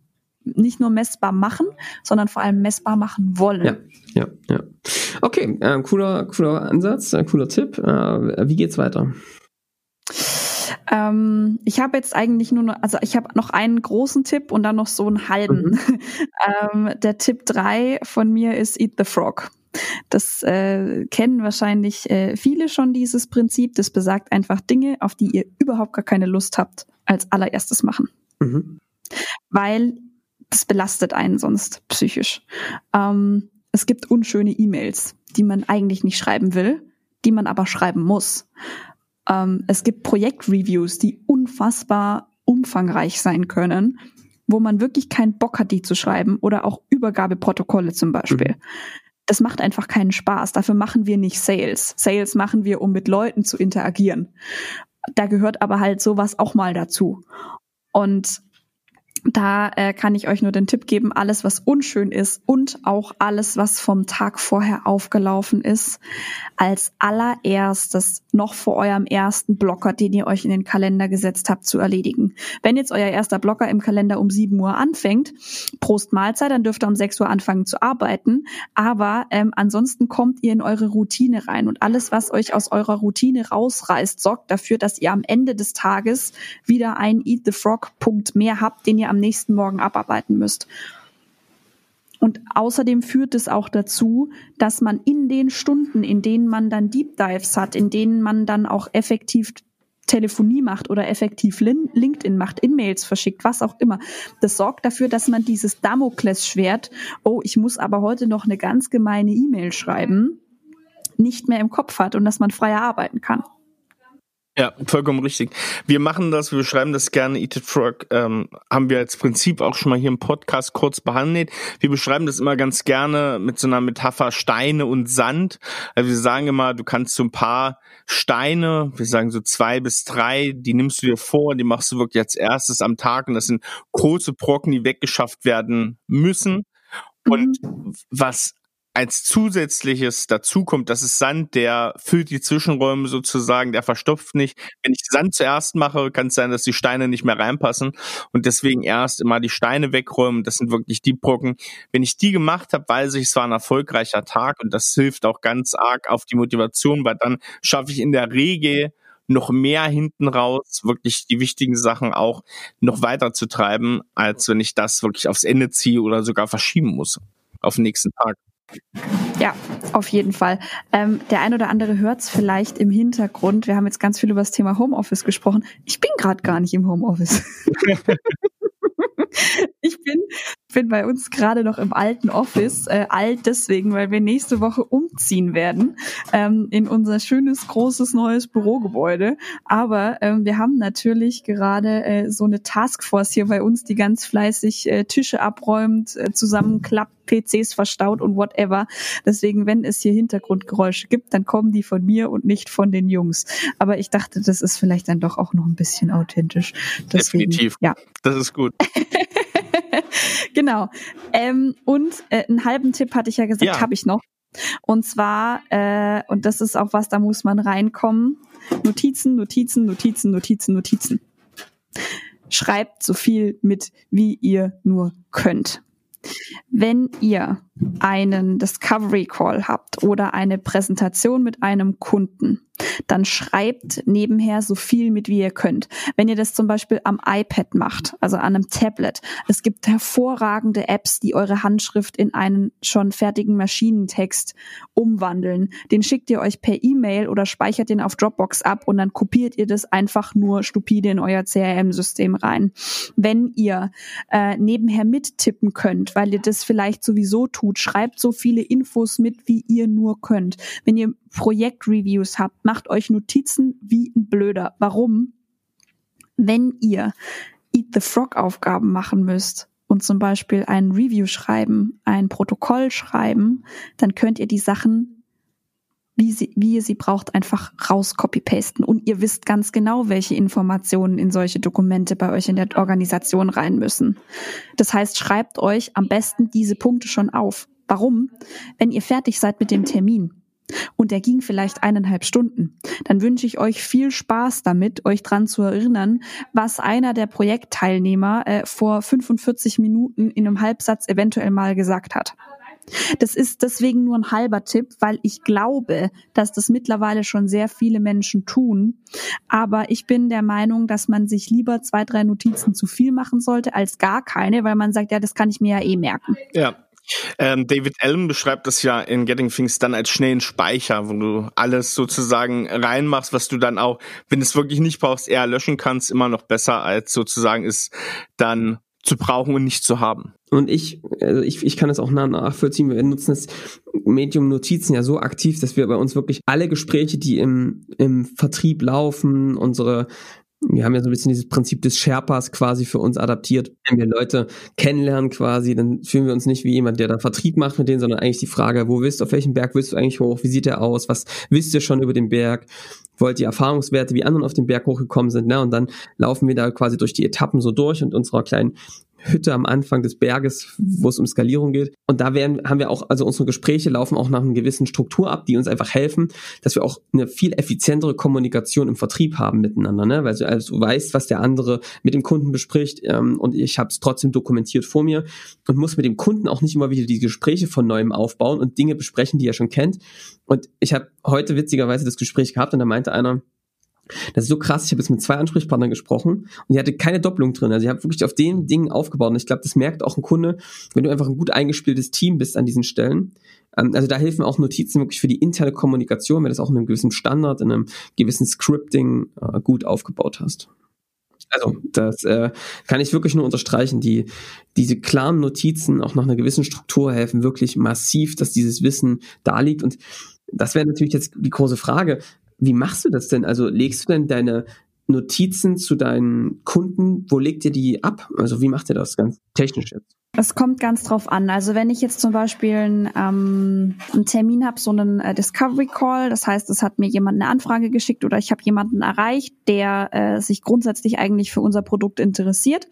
B: nicht nur messbar machen, sondern vor allem messbar machen wollen.
C: Ja, ja, ja. Okay, äh, cooler, cooler Ansatz, äh, cooler Tipp. Äh, wie geht's weiter?
B: Ähm, ich habe jetzt eigentlich nur noch, also ich habe noch einen großen Tipp und dann noch so einen halben. Mhm. (laughs) ähm, der Tipp drei von mir ist Eat the Frog. Das äh, kennen wahrscheinlich äh, viele schon, dieses Prinzip. Das besagt einfach Dinge, auf die ihr überhaupt gar keine Lust habt, als allererstes machen. Mhm. Weil das belastet einen sonst psychisch. Ähm, es gibt unschöne E-Mails, die man eigentlich nicht schreiben will, die man aber schreiben muss. Ähm, es gibt Projektreviews, die unfassbar umfangreich sein können, wo man wirklich keinen Bock hat, die zu schreiben oder auch Übergabeprotokolle zum Beispiel. Mhm. Das macht einfach keinen Spaß. Dafür machen wir nicht Sales. Sales machen wir, um mit Leuten zu interagieren. Da gehört aber halt sowas auch mal dazu. Und da äh, kann ich euch nur den Tipp geben, alles, was unschön ist und auch alles, was vom Tag vorher aufgelaufen ist, als allererstes noch vor eurem ersten Blocker, den ihr euch in den Kalender gesetzt habt, zu erledigen. Wenn jetzt euer erster Blocker im Kalender um 7 Uhr anfängt, Prost Mahlzeit, dann dürft ihr um 6 Uhr anfangen zu arbeiten. Aber ähm, ansonsten kommt ihr in eure Routine rein und alles, was euch aus eurer Routine rausreißt, sorgt dafür, dass ihr am Ende des Tages wieder einen Eat the Frog Punkt mehr habt, den ihr am nächsten Morgen abarbeiten müsst. Und außerdem führt es auch dazu, dass man in den Stunden, in denen man dann Deep Dives hat, in denen man dann auch effektiv Telefonie macht oder effektiv LinkedIn macht, In-Mails verschickt, was auch immer. Das sorgt dafür, dass man dieses Damoklesschwert, oh, ich muss aber heute noch eine ganz gemeine E-Mail schreiben, nicht mehr im Kopf hat und dass man freier arbeiten kann.
A: Ja, vollkommen richtig. Wir machen das, wir beschreiben das gerne. Eat It Frog ähm, haben wir als Prinzip auch schon mal hier im Podcast kurz behandelt. Wir beschreiben das immer ganz gerne mit so einer Metapher Steine und Sand. Also wir sagen immer, du kannst so ein paar Steine, wir sagen so zwei bis drei, die nimmst du dir vor, die machst du wirklich als erstes am Tag und das sind große Brocken, die weggeschafft werden müssen. Und mhm. was als zusätzliches dazu kommt, das ist Sand, der füllt die Zwischenräume sozusagen, der verstopft nicht. Wenn ich Sand zuerst mache, kann es sein, dass die Steine nicht mehr reinpassen und deswegen erst immer die Steine wegräumen. Das sind wirklich die Brocken. Wenn ich die gemacht habe, weiß ich, es war ein erfolgreicher Tag und das hilft auch ganz arg auf die Motivation, weil dann schaffe ich in der Regel noch mehr hinten raus, wirklich die wichtigen Sachen auch noch weiter zu treiben, als wenn ich das wirklich aufs Ende ziehe oder sogar verschieben muss auf den nächsten Tag.
B: Ja, auf jeden Fall. Ähm, der ein oder andere hört es vielleicht im Hintergrund. Wir haben jetzt ganz viel über das Thema Homeoffice gesprochen. Ich bin gerade gar nicht im Homeoffice. (laughs) ich bin, bin bei uns gerade noch im alten Office, äh, alt deswegen, weil wir nächste Woche umziehen werden ähm, in unser schönes, großes, neues Bürogebäude. Aber ähm, wir haben natürlich gerade äh, so eine Taskforce hier bei uns, die ganz fleißig äh, Tische abräumt, äh, zusammenklappt, PCs verstaut und whatever. Deswegen, wenn es hier Hintergrundgeräusche gibt, dann kommen die von mir und nicht von den Jungs. Aber ich dachte, das ist vielleicht dann doch auch noch ein bisschen authentisch.
A: Deswegen, Definitiv. Ja. Das ist gut. (laughs) (laughs)
B: genau. Ähm, und äh, einen halben Tipp hatte ich ja gesagt, ja. habe ich noch. Und zwar, äh, und das ist auch was, da muss man reinkommen. Notizen, Notizen, Notizen, Notizen, Notizen. Schreibt so viel mit, wie ihr nur könnt. Wenn ihr einen Discovery Call habt oder eine Präsentation mit einem Kunden, dann schreibt nebenher so viel mit, wie ihr könnt. Wenn ihr das zum Beispiel am iPad macht, also an einem Tablet, es gibt hervorragende Apps, die eure Handschrift in einen schon fertigen Maschinentext umwandeln. Den schickt ihr euch per E-Mail oder speichert den auf Dropbox ab und dann kopiert ihr das einfach nur stupide in euer CRM-System rein. Wenn ihr äh, nebenher mittippen könnt, weil ihr das vielleicht sowieso tut. Schreibt so viele Infos mit, wie ihr nur könnt. Wenn ihr Projektreviews habt, macht euch Notizen wie ein Blöder. Warum? Wenn ihr Eat the Frog Aufgaben machen müsst und zum Beispiel ein Review schreiben, ein Protokoll schreiben, dann könnt ihr die Sachen wie, sie, wie ihr sie braucht, einfach raus copy-pasten. Und ihr wisst ganz genau, welche Informationen in solche Dokumente bei euch in der Organisation rein müssen. Das heißt, schreibt euch am besten diese Punkte schon auf. Warum? Wenn ihr fertig seid mit dem Termin und der ging vielleicht eineinhalb Stunden, dann wünsche ich euch viel Spaß damit, euch dran zu erinnern, was einer der Projektteilnehmer äh, vor 45 Minuten in einem Halbsatz eventuell mal gesagt hat. Das ist deswegen nur ein halber Tipp, weil ich glaube, dass das mittlerweile schon sehr viele Menschen tun. Aber ich bin der Meinung, dass man sich lieber zwei, drei Notizen zu viel machen sollte als gar keine, weil man sagt, ja, das kann ich mir ja eh merken.
A: Ja, ähm, David Allen beschreibt das ja in Getting Things dann als schnellen Speicher, wo du alles sozusagen reinmachst, was du dann auch, wenn du es wirklich nicht brauchst, eher löschen kannst, immer noch besser als sozusagen es dann zu brauchen und nicht zu haben.
C: Und ich, also ich, ich kann das auch nachvollziehen. Wir nutzen das Medium Notizen ja so aktiv, dass wir bei uns wirklich alle Gespräche, die im, im Vertrieb laufen, unsere wir haben ja so ein bisschen dieses Prinzip des Sherpas quasi für uns adaptiert. Wenn wir Leute kennenlernen quasi, dann fühlen wir uns nicht wie jemand, der da Vertrieb macht mit denen, sondern eigentlich die Frage, wo willst du, auf welchem Berg willst du eigentlich hoch? Wie sieht der aus? Was wisst ihr schon über den Berg? Wollt ihr Erfahrungswerte, wie anderen auf den Berg hochgekommen sind? Ne? Und dann laufen wir da quasi durch die Etappen so durch und unserer kleinen Hütte am Anfang des Berges, wo es um Skalierung geht. Und da werden, haben wir auch, also unsere Gespräche laufen auch nach einer gewissen Struktur ab, die uns einfach helfen, dass wir auch eine viel effizientere Kommunikation im Vertrieb haben miteinander, ne? weil du, also weißt, was der andere mit dem Kunden bespricht ähm, und ich habe es trotzdem dokumentiert vor mir und muss mit dem Kunden auch nicht immer wieder die Gespräche von neuem aufbauen und Dinge besprechen, die er schon kennt. Und ich habe heute witzigerweise das Gespräch gehabt und da meinte einer, das ist so krass. Ich habe jetzt mit zwei Ansprechpartnern gesprochen und die hatte keine Doppelung drin. Also ich habe wirklich auf den Dingen aufgebaut. Und ich glaube, das merkt auch ein Kunde, wenn du einfach ein gut eingespieltes Team bist an diesen Stellen. Ähm, also da helfen auch Notizen wirklich für die interne Kommunikation, wenn du das auch in einem gewissen Standard, in einem gewissen Scripting äh, gut aufgebaut hast. Also das äh, kann ich wirklich nur unterstreichen. Die, diese klaren Notizen auch nach einer gewissen Struktur helfen wirklich massiv, dass dieses Wissen da liegt. Und das wäre natürlich jetzt die große Frage. Wie machst du das denn? Also legst du denn deine Notizen zu deinen Kunden? Wo legt ihr die ab? Also wie macht ihr das ganz technisch jetzt?
B: Es kommt ganz drauf an. Also wenn ich jetzt zum Beispiel einen, ähm, einen Termin habe, so einen äh, Discovery Call, das heißt, es hat mir jemand eine Anfrage geschickt oder ich habe jemanden erreicht, der äh, sich grundsätzlich eigentlich für unser Produkt interessiert,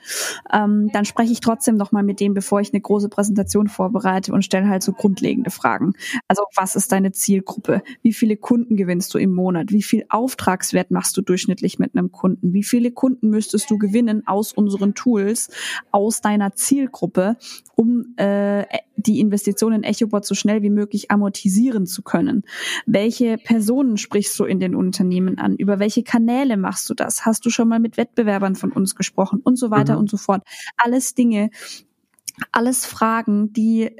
B: ähm, dann spreche ich trotzdem noch mal mit dem, bevor ich eine große Präsentation vorbereite und stelle halt so grundlegende Fragen. Also was ist deine Zielgruppe? Wie viele Kunden gewinnst du im Monat? Wie viel Auftragswert machst du durchschnittlich mit einem Kunden? Wie viele Kunden müsstest du gewinnen aus unseren Tools, aus deiner Zielgruppe? Um äh, die Investition in EchoBot so schnell wie möglich amortisieren zu können? Welche Personen sprichst du in den Unternehmen an? Über welche Kanäle machst du das? Hast du schon mal mit Wettbewerbern von uns gesprochen und so weiter mhm. und so fort? Alles Dinge, alles Fragen, die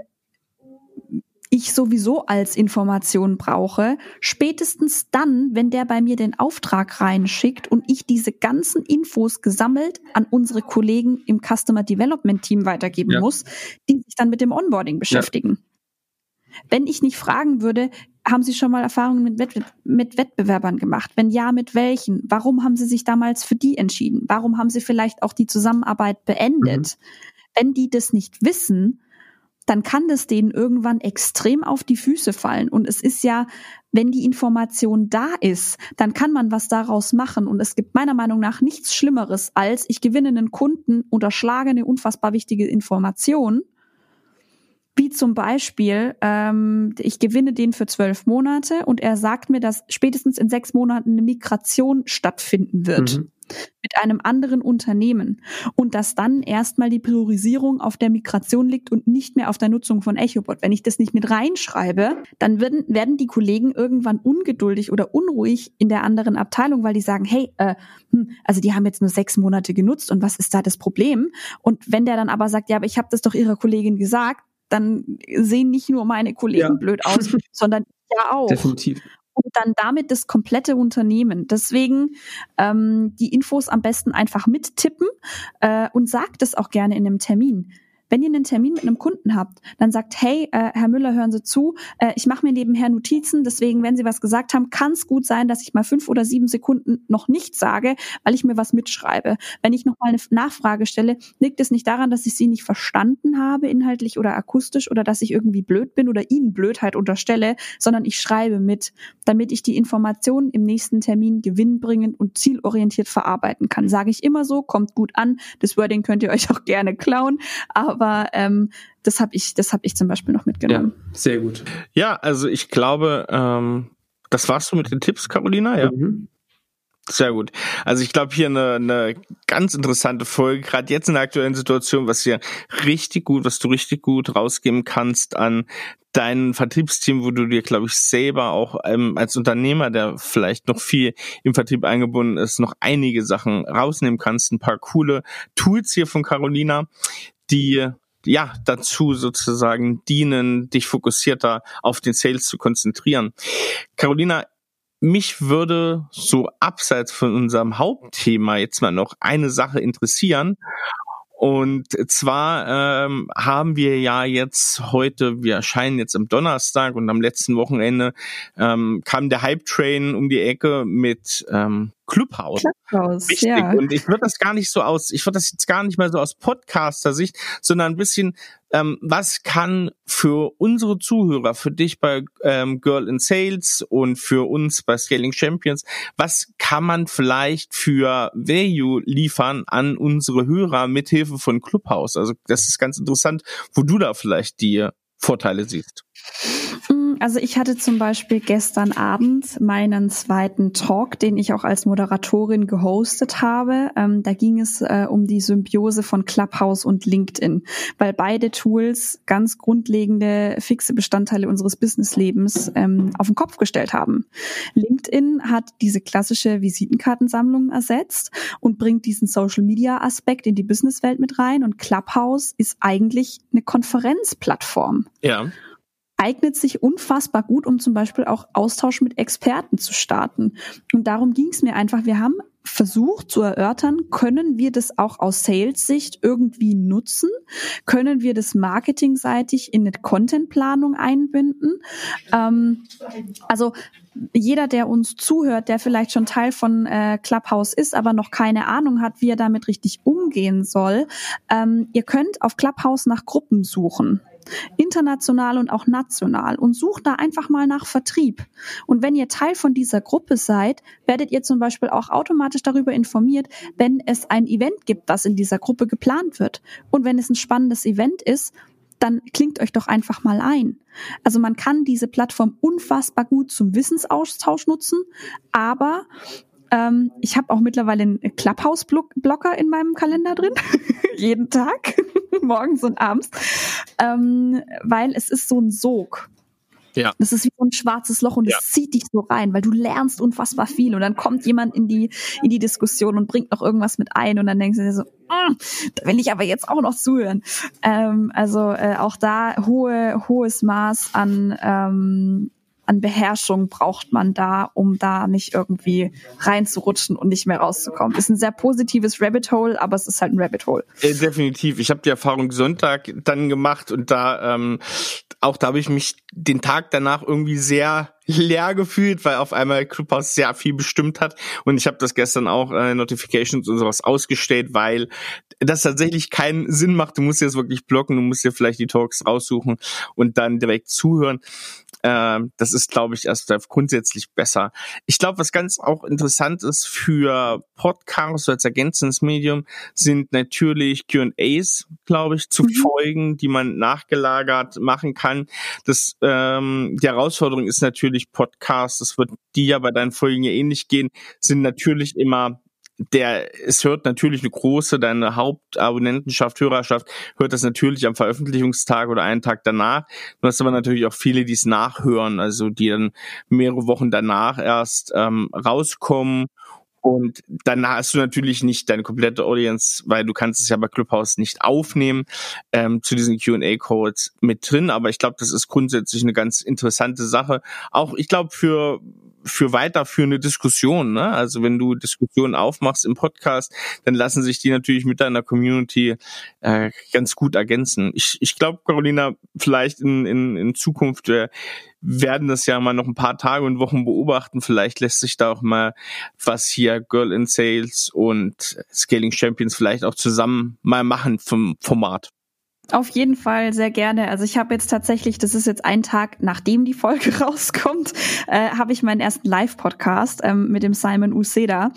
B: ich sowieso als Information brauche, spätestens dann, wenn der bei mir den Auftrag reinschickt und ich diese ganzen Infos gesammelt an unsere Kollegen im Customer Development Team weitergeben ja. muss, die sich dann mit dem Onboarding beschäftigen. Ja. Wenn ich nicht fragen würde, haben Sie schon mal Erfahrungen mit, Wett mit Wettbewerbern gemacht? Wenn ja, mit welchen? Warum haben Sie sich damals für die entschieden? Warum haben Sie vielleicht auch die Zusammenarbeit beendet? Mhm. Wenn die das nicht wissen, dann kann das denen irgendwann extrem auf die Füße fallen. Und es ist ja, wenn die Information da ist, dann kann man was daraus machen. Und es gibt meiner Meinung nach nichts Schlimmeres, als ich gewinne einen Kunden, unterschlage eine unfassbar wichtige Information. Wie zum Beispiel, ähm, ich gewinne den für zwölf Monate und er sagt mir, dass spätestens in sechs Monaten eine Migration stattfinden wird. Mhm mit einem anderen Unternehmen und dass dann erstmal die Priorisierung auf der Migration liegt und nicht mehr auf der Nutzung von EchoBot. Wenn ich das nicht mit reinschreibe, dann werden, werden die Kollegen irgendwann ungeduldig oder unruhig in der anderen Abteilung, weil die sagen, hey, äh, hm, also die haben jetzt nur sechs Monate genutzt und was ist da das Problem? Und wenn der dann aber sagt, ja, aber ich habe das doch ihrer Kollegin gesagt, dann sehen nicht nur meine Kollegen ja. blöd aus, sondern (laughs) ja auch.
C: Definitiv
B: und dann damit das komplette Unternehmen. Deswegen ähm, die Infos am besten einfach mittippen äh, und sagt es auch gerne in einem Termin. Wenn ihr einen Termin mit einem Kunden habt, dann sagt, hey, äh, Herr Müller, hören Sie zu, äh, ich mache mir nebenher Notizen, deswegen, wenn Sie was gesagt haben, kann es gut sein, dass ich mal fünf oder sieben Sekunden noch nichts sage, weil ich mir was mitschreibe. Wenn ich noch mal eine Nachfrage stelle, liegt es nicht daran, dass ich Sie nicht verstanden habe, inhaltlich oder akustisch, oder dass ich irgendwie blöd bin oder Ihnen Blödheit unterstelle, sondern ich schreibe mit, damit ich die Informationen im nächsten Termin gewinnbringend und zielorientiert verarbeiten kann. Sage ich immer so, kommt gut an. Das Wording könnt ihr euch auch gerne klauen, aber aber ähm, das habe ich, das habe ich zum Beispiel noch mitgenommen.
C: Ja, sehr gut.
A: Ja, also ich glaube, ähm, das warst du mit den Tipps, Carolina, ja. Mhm. Sehr gut. Also ich glaube hier eine, eine ganz interessante Folge, gerade jetzt in der aktuellen Situation, was hier richtig gut, was du richtig gut rausgeben kannst an dein Vertriebsteam, wo du dir, glaube ich, selber auch ähm, als Unternehmer, der vielleicht noch viel im Vertrieb eingebunden ist, noch einige Sachen rausnehmen kannst. Ein paar coole Tools hier von Carolina, die ja dazu sozusagen dienen, dich fokussierter auf den Sales zu konzentrieren. Carolina, mich würde so abseits von unserem Hauptthema jetzt mal noch eine Sache interessieren. Und zwar ähm, haben wir ja jetzt heute, wir erscheinen jetzt am Donnerstag und am letzten Wochenende ähm, kam der Hype Train um die Ecke mit ähm, Clubhouse. Clubhouse, Richtig. ja. Und ich würde das gar nicht so aus, ich würde das jetzt gar nicht mehr so aus Podcaster-Sicht, sondern ein bisschen, ähm, was kann für unsere Zuhörer, für dich bei ähm, Girl in Sales und für uns bei Scaling Champions, was kann man vielleicht für Value liefern an unsere Hörer mithilfe von Clubhouse? Also das ist ganz interessant, wo du da vielleicht die Vorteile siehst.
B: Also ich hatte zum Beispiel gestern Abend meinen zweiten Talk, den ich auch als Moderatorin gehostet habe. Ähm, da ging es äh, um die Symbiose von Clubhouse und LinkedIn, weil beide Tools ganz grundlegende, fixe Bestandteile unseres Businesslebens ähm, auf den Kopf gestellt haben. LinkedIn hat diese klassische Visitenkartensammlung ersetzt und bringt diesen Social-Media-Aspekt in die Businesswelt mit rein. Und Clubhouse ist eigentlich eine Konferenzplattform.
A: Ja
B: eignet sich unfassbar gut, um zum Beispiel auch Austausch mit Experten zu starten. Und darum ging es mir einfach. Wir haben versucht zu erörtern, können wir das auch aus Sales-Sicht irgendwie nutzen? Können wir das marketingseitig in eine Contentplanung einbinden? Ähm, also jeder, der uns zuhört, der vielleicht schon Teil von äh, Clubhouse ist, aber noch keine Ahnung hat, wie er damit richtig umgehen soll, ähm, ihr könnt auf Clubhouse nach Gruppen suchen international und auch national und sucht da einfach mal nach Vertrieb. Und wenn ihr Teil von dieser Gruppe seid, werdet ihr zum Beispiel auch automatisch darüber informiert, wenn es ein Event gibt, das in dieser Gruppe geplant wird. Und wenn es ein spannendes Event ist, dann klingt euch doch einfach mal ein. Also man kann diese Plattform unfassbar gut zum Wissensaustausch nutzen, aber ähm, ich habe auch mittlerweile einen Clubhouse-Blocker in meinem Kalender drin, (laughs) jeden Tag. (laughs) morgens und abends, ähm, weil es ist so ein Sog. Ja. Das ist wie so ein schwarzes Loch und es ja. zieht dich so rein, weil du lernst unfassbar viel und dann kommt jemand in die, in die Diskussion und bringt noch irgendwas mit ein und dann denkst du dir so, mm, da will ich aber jetzt auch noch zuhören. Ähm, also äh, auch da hohe, hohes Maß an ähm, an Beherrschung braucht man da, um da nicht irgendwie reinzurutschen und nicht mehr rauszukommen. Ist ein sehr positives Rabbit Hole, aber es ist halt ein Rabbit Hole.
A: Äh, definitiv. Ich habe die Erfahrung Sonntag dann gemacht und da ähm, auch da habe ich mich den Tag danach irgendwie sehr leer gefühlt, weil auf einmal Clubhouse sehr viel bestimmt hat und ich habe das gestern auch äh, Notifications und sowas ausgestellt, weil das tatsächlich keinen Sinn macht. Du musst jetzt wirklich blocken, du musst dir vielleicht die Talks raussuchen und dann direkt zuhören. Äh, das ist, glaube ich, erst grundsätzlich besser. Ich glaube, was ganz auch interessant ist für Podcasts als ergänzendes Medium sind natürlich Q&As, glaube ich, zu mhm. folgen, die man nachgelagert machen kann. Das ähm, die Herausforderung ist natürlich Podcasts. Das wird die ja bei deinen Folgen ja ähnlich gehen, sind natürlich immer der, es hört natürlich eine große, deine Hauptabonnentenschaft, Hörerschaft, hört das natürlich am Veröffentlichungstag oder einen Tag danach. Du hast aber natürlich auch viele, die es nachhören, also die dann mehrere Wochen danach erst ähm, rauskommen und dann hast du natürlich nicht deine komplette Audience, weil du kannst es ja bei Clubhouse nicht aufnehmen ähm, zu diesen Q&A-Codes mit drin. Aber ich glaube, das ist grundsätzlich eine ganz interessante Sache. Auch ich glaube für für weiterführende Diskussionen. Ne? Also wenn du Diskussionen aufmachst im Podcast, dann lassen sich die natürlich mit deiner Community äh, ganz gut ergänzen. Ich, ich glaube, Carolina, vielleicht in, in, in Zukunft äh, werden das ja mal noch ein paar Tage und Wochen beobachten. Vielleicht lässt sich da auch mal was hier Girl in Sales und Scaling Champions vielleicht auch zusammen mal machen vom Format.
B: Auf jeden Fall sehr gerne. Also ich habe jetzt tatsächlich, das ist jetzt ein Tag, nachdem die Folge (laughs) rauskommt, äh, habe ich meinen ersten Live-Podcast ähm, mit dem Simon Useda.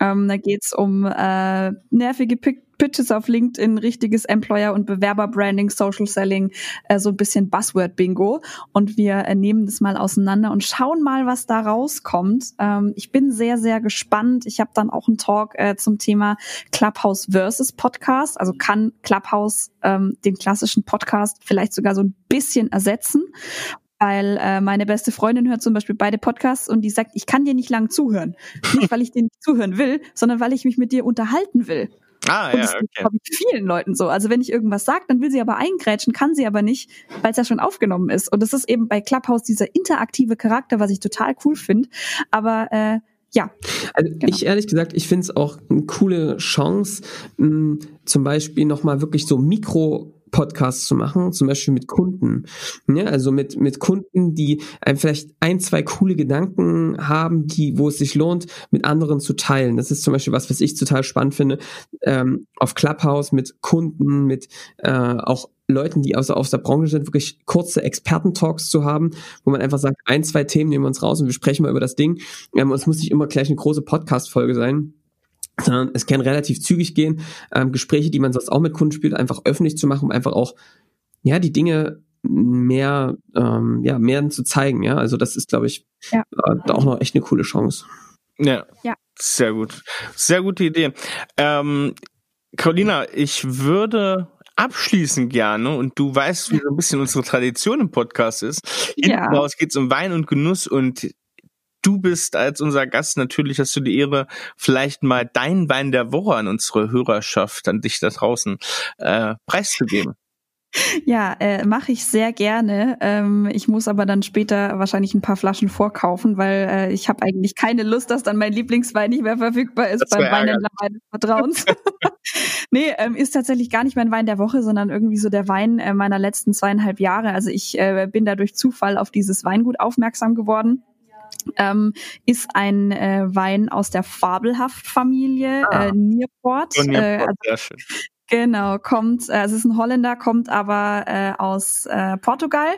B: Ähm, da geht's um äh, nervige Pick Pitches auf LinkedIn, richtiges Employer- und Bewerber-Branding, Social Selling, äh, so ein bisschen Buzzword-Bingo. Und wir äh, nehmen das mal auseinander und schauen mal, was da rauskommt. Ähm, ich bin sehr, sehr gespannt. Ich habe dann auch einen Talk äh, zum Thema Clubhouse versus Podcast. Also kann Clubhouse ähm, den klassischen Podcast vielleicht sogar so ein bisschen ersetzen weil äh, meine beste Freundin hört zum Beispiel beide Podcasts und die sagt, ich kann dir nicht lang zuhören. Nicht, weil ich dir nicht zuhören will, sondern weil ich mich mit dir unterhalten will. Ah, und ja, das okay. ist vielen Leuten so. Also wenn ich irgendwas sage, dann will sie aber eingrätschen, kann sie aber nicht, weil es ja schon aufgenommen ist. Und das ist eben bei Clubhouse dieser interaktive Charakter, was ich total cool finde. Aber äh, ja.
C: Also genau. ich ehrlich gesagt, ich finde es auch eine coole Chance, mh, zum Beispiel nochmal wirklich so Mikro Podcasts zu machen, zum Beispiel mit Kunden. Ja, also mit, mit Kunden, die vielleicht ein, zwei coole Gedanken haben, die, wo es sich lohnt, mit anderen zu teilen. Das ist zum Beispiel was, was ich total spannend finde, ähm, auf Clubhouse mit Kunden, mit äh, auch Leuten, die aus, aus der Branche sind, wirklich kurze Experten-Talks zu haben, wo man einfach sagt, ein, zwei Themen nehmen wir uns raus und wir sprechen mal über das Ding. Ähm, es muss nicht immer gleich eine große Podcast-Folge sein sondern es kann relativ zügig gehen, ähm, Gespräche, die man sonst auch mit Kunden spielt, einfach öffentlich zu machen, um einfach auch ja die Dinge mehr ähm, ja mehr zu zeigen. Ja, also das ist, glaube ich, ja. äh, auch noch echt eine coole Chance.
A: Ja, ja. sehr gut, sehr gute Idee. Ähm, Carolina, ich würde abschließen gerne und du weißt, wie so ein bisschen unsere Tradition im Podcast ist. Hinten ja. raus geht es um Wein und Genuss und du bist als unser Gast. Natürlich hast du die Ehre, vielleicht mal dein Wein der Woche an unsere Hörerschaft, an dich da draußen äh, preiszugeben.
B: Ja, äh, mache ich sehr gerne. Ähm, ich muss aber dann später wahrscheinlich ein paar Flaschen vorkaufen, weil äh, ich habe eigentlich keine Lust, dass dann mein Lieblingswein nicht mehr verfügbar ist beim Weinhändler meines Vertrauens. (laughs) nee, ähm, ist tatsächlich gar nicht mein Wein der Woche, sondern irgendwie so der Wein äh, meiner letzten zweieinhalb Jahre. Also ich äh, bin da durch Zufall auf dieses Weingut aufmerksam geworden ähm, ist ein äh, Wein aus der Fabelhaft-Familie, ah. äh, Nierport. Nierport, äh, also. Genau, kommt, äh, es ist ein Holländer, kommt aber äh, aus äh, Portugal.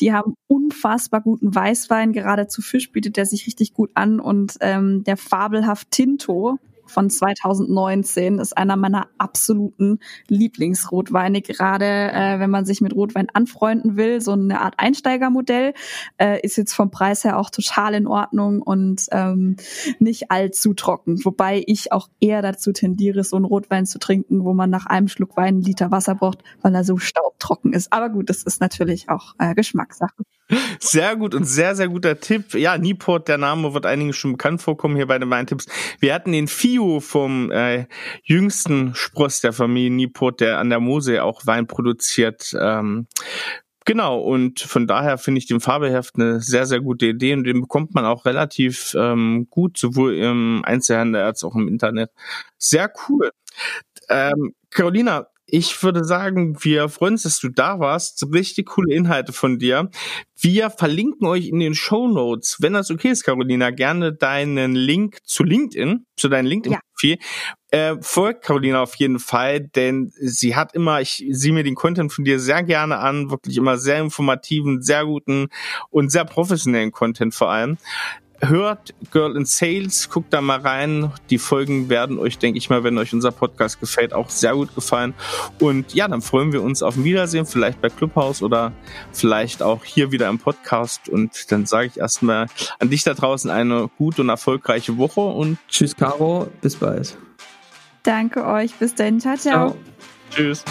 B: Die haben unfassbar guten Weißwein, gerade zu Fisch bietet der sich richtig gut an und ähm, der fabelhaft Tinto von 2019 ist einer meiner absoluten Lieblingsrotweine, gerade äh, wenn man sich mit Rotwein anfreunden will. So eine Art Einsteigermodell äh, ist jetzt vom Preis her auch total in Ordnung und ähm, nicht allzu trocken. Wobei ich auch eher dazu tendiere, so einen Rotwein zu trinken, wo man nach einem Schluck Wein einen Liter Wasser braucht, weil er so staubtrocken ist. Aber gut, das ist natürlich auch äh, Geschmackssache.
A: Sehr gut und sehr, sehr guter Tipp. Ja, Nieport, der Name wird einigen schon bekannt vorkommen hier bei den Weintipps. Wir hatten den Fio vom äh, jüngsten Spross der Familie Nieport, der an der Mosel auch Wein produziert. Ähm, Genau, und von daher finde ich den Farbeheft eine sehr, sehr gute Idee und den bekommt man auch relativ ähm, gut, sowohl im Einzelhandel als auch im Internet. Sehr cool. Ähm, Carolina, ich würde sagen, wir freuen uns, dass du da warst. Richtig coole Inhalte von dir. Wir verlinken euch in den Show Notes, wenn das okay ist, Carolina, gerne deinen Link zu LinkedIn, zu deinem LinkedIn-Profil. Ja. Äh, folgt Carolina auf jeden Fall, denn sie hat immer, ich sehe mir den Content von dir sehr gerne an, wirklich immer sehr informativen, sehr guten und sehr professionellen Content vor allem hört Girl in Sales, guckt da mal rein. Die Folgen werden euch, denke ich mal, wenn euch unser Podcast gefällt, auch sehr gut gefallen. Und ja, dann freuen wir uns auf ein Wiedersehen, vielleicht bei Clubhouse oder vielleicht auch hier wieder im Podcast. Und dann sage ich erstmal an dich da draußen eine gute und erfolgreiche Woche und
C: tschüss, Caro, bis bald.
B: Danke euch, bis dann, ciao, ciao. ciao.
A: Tschüss.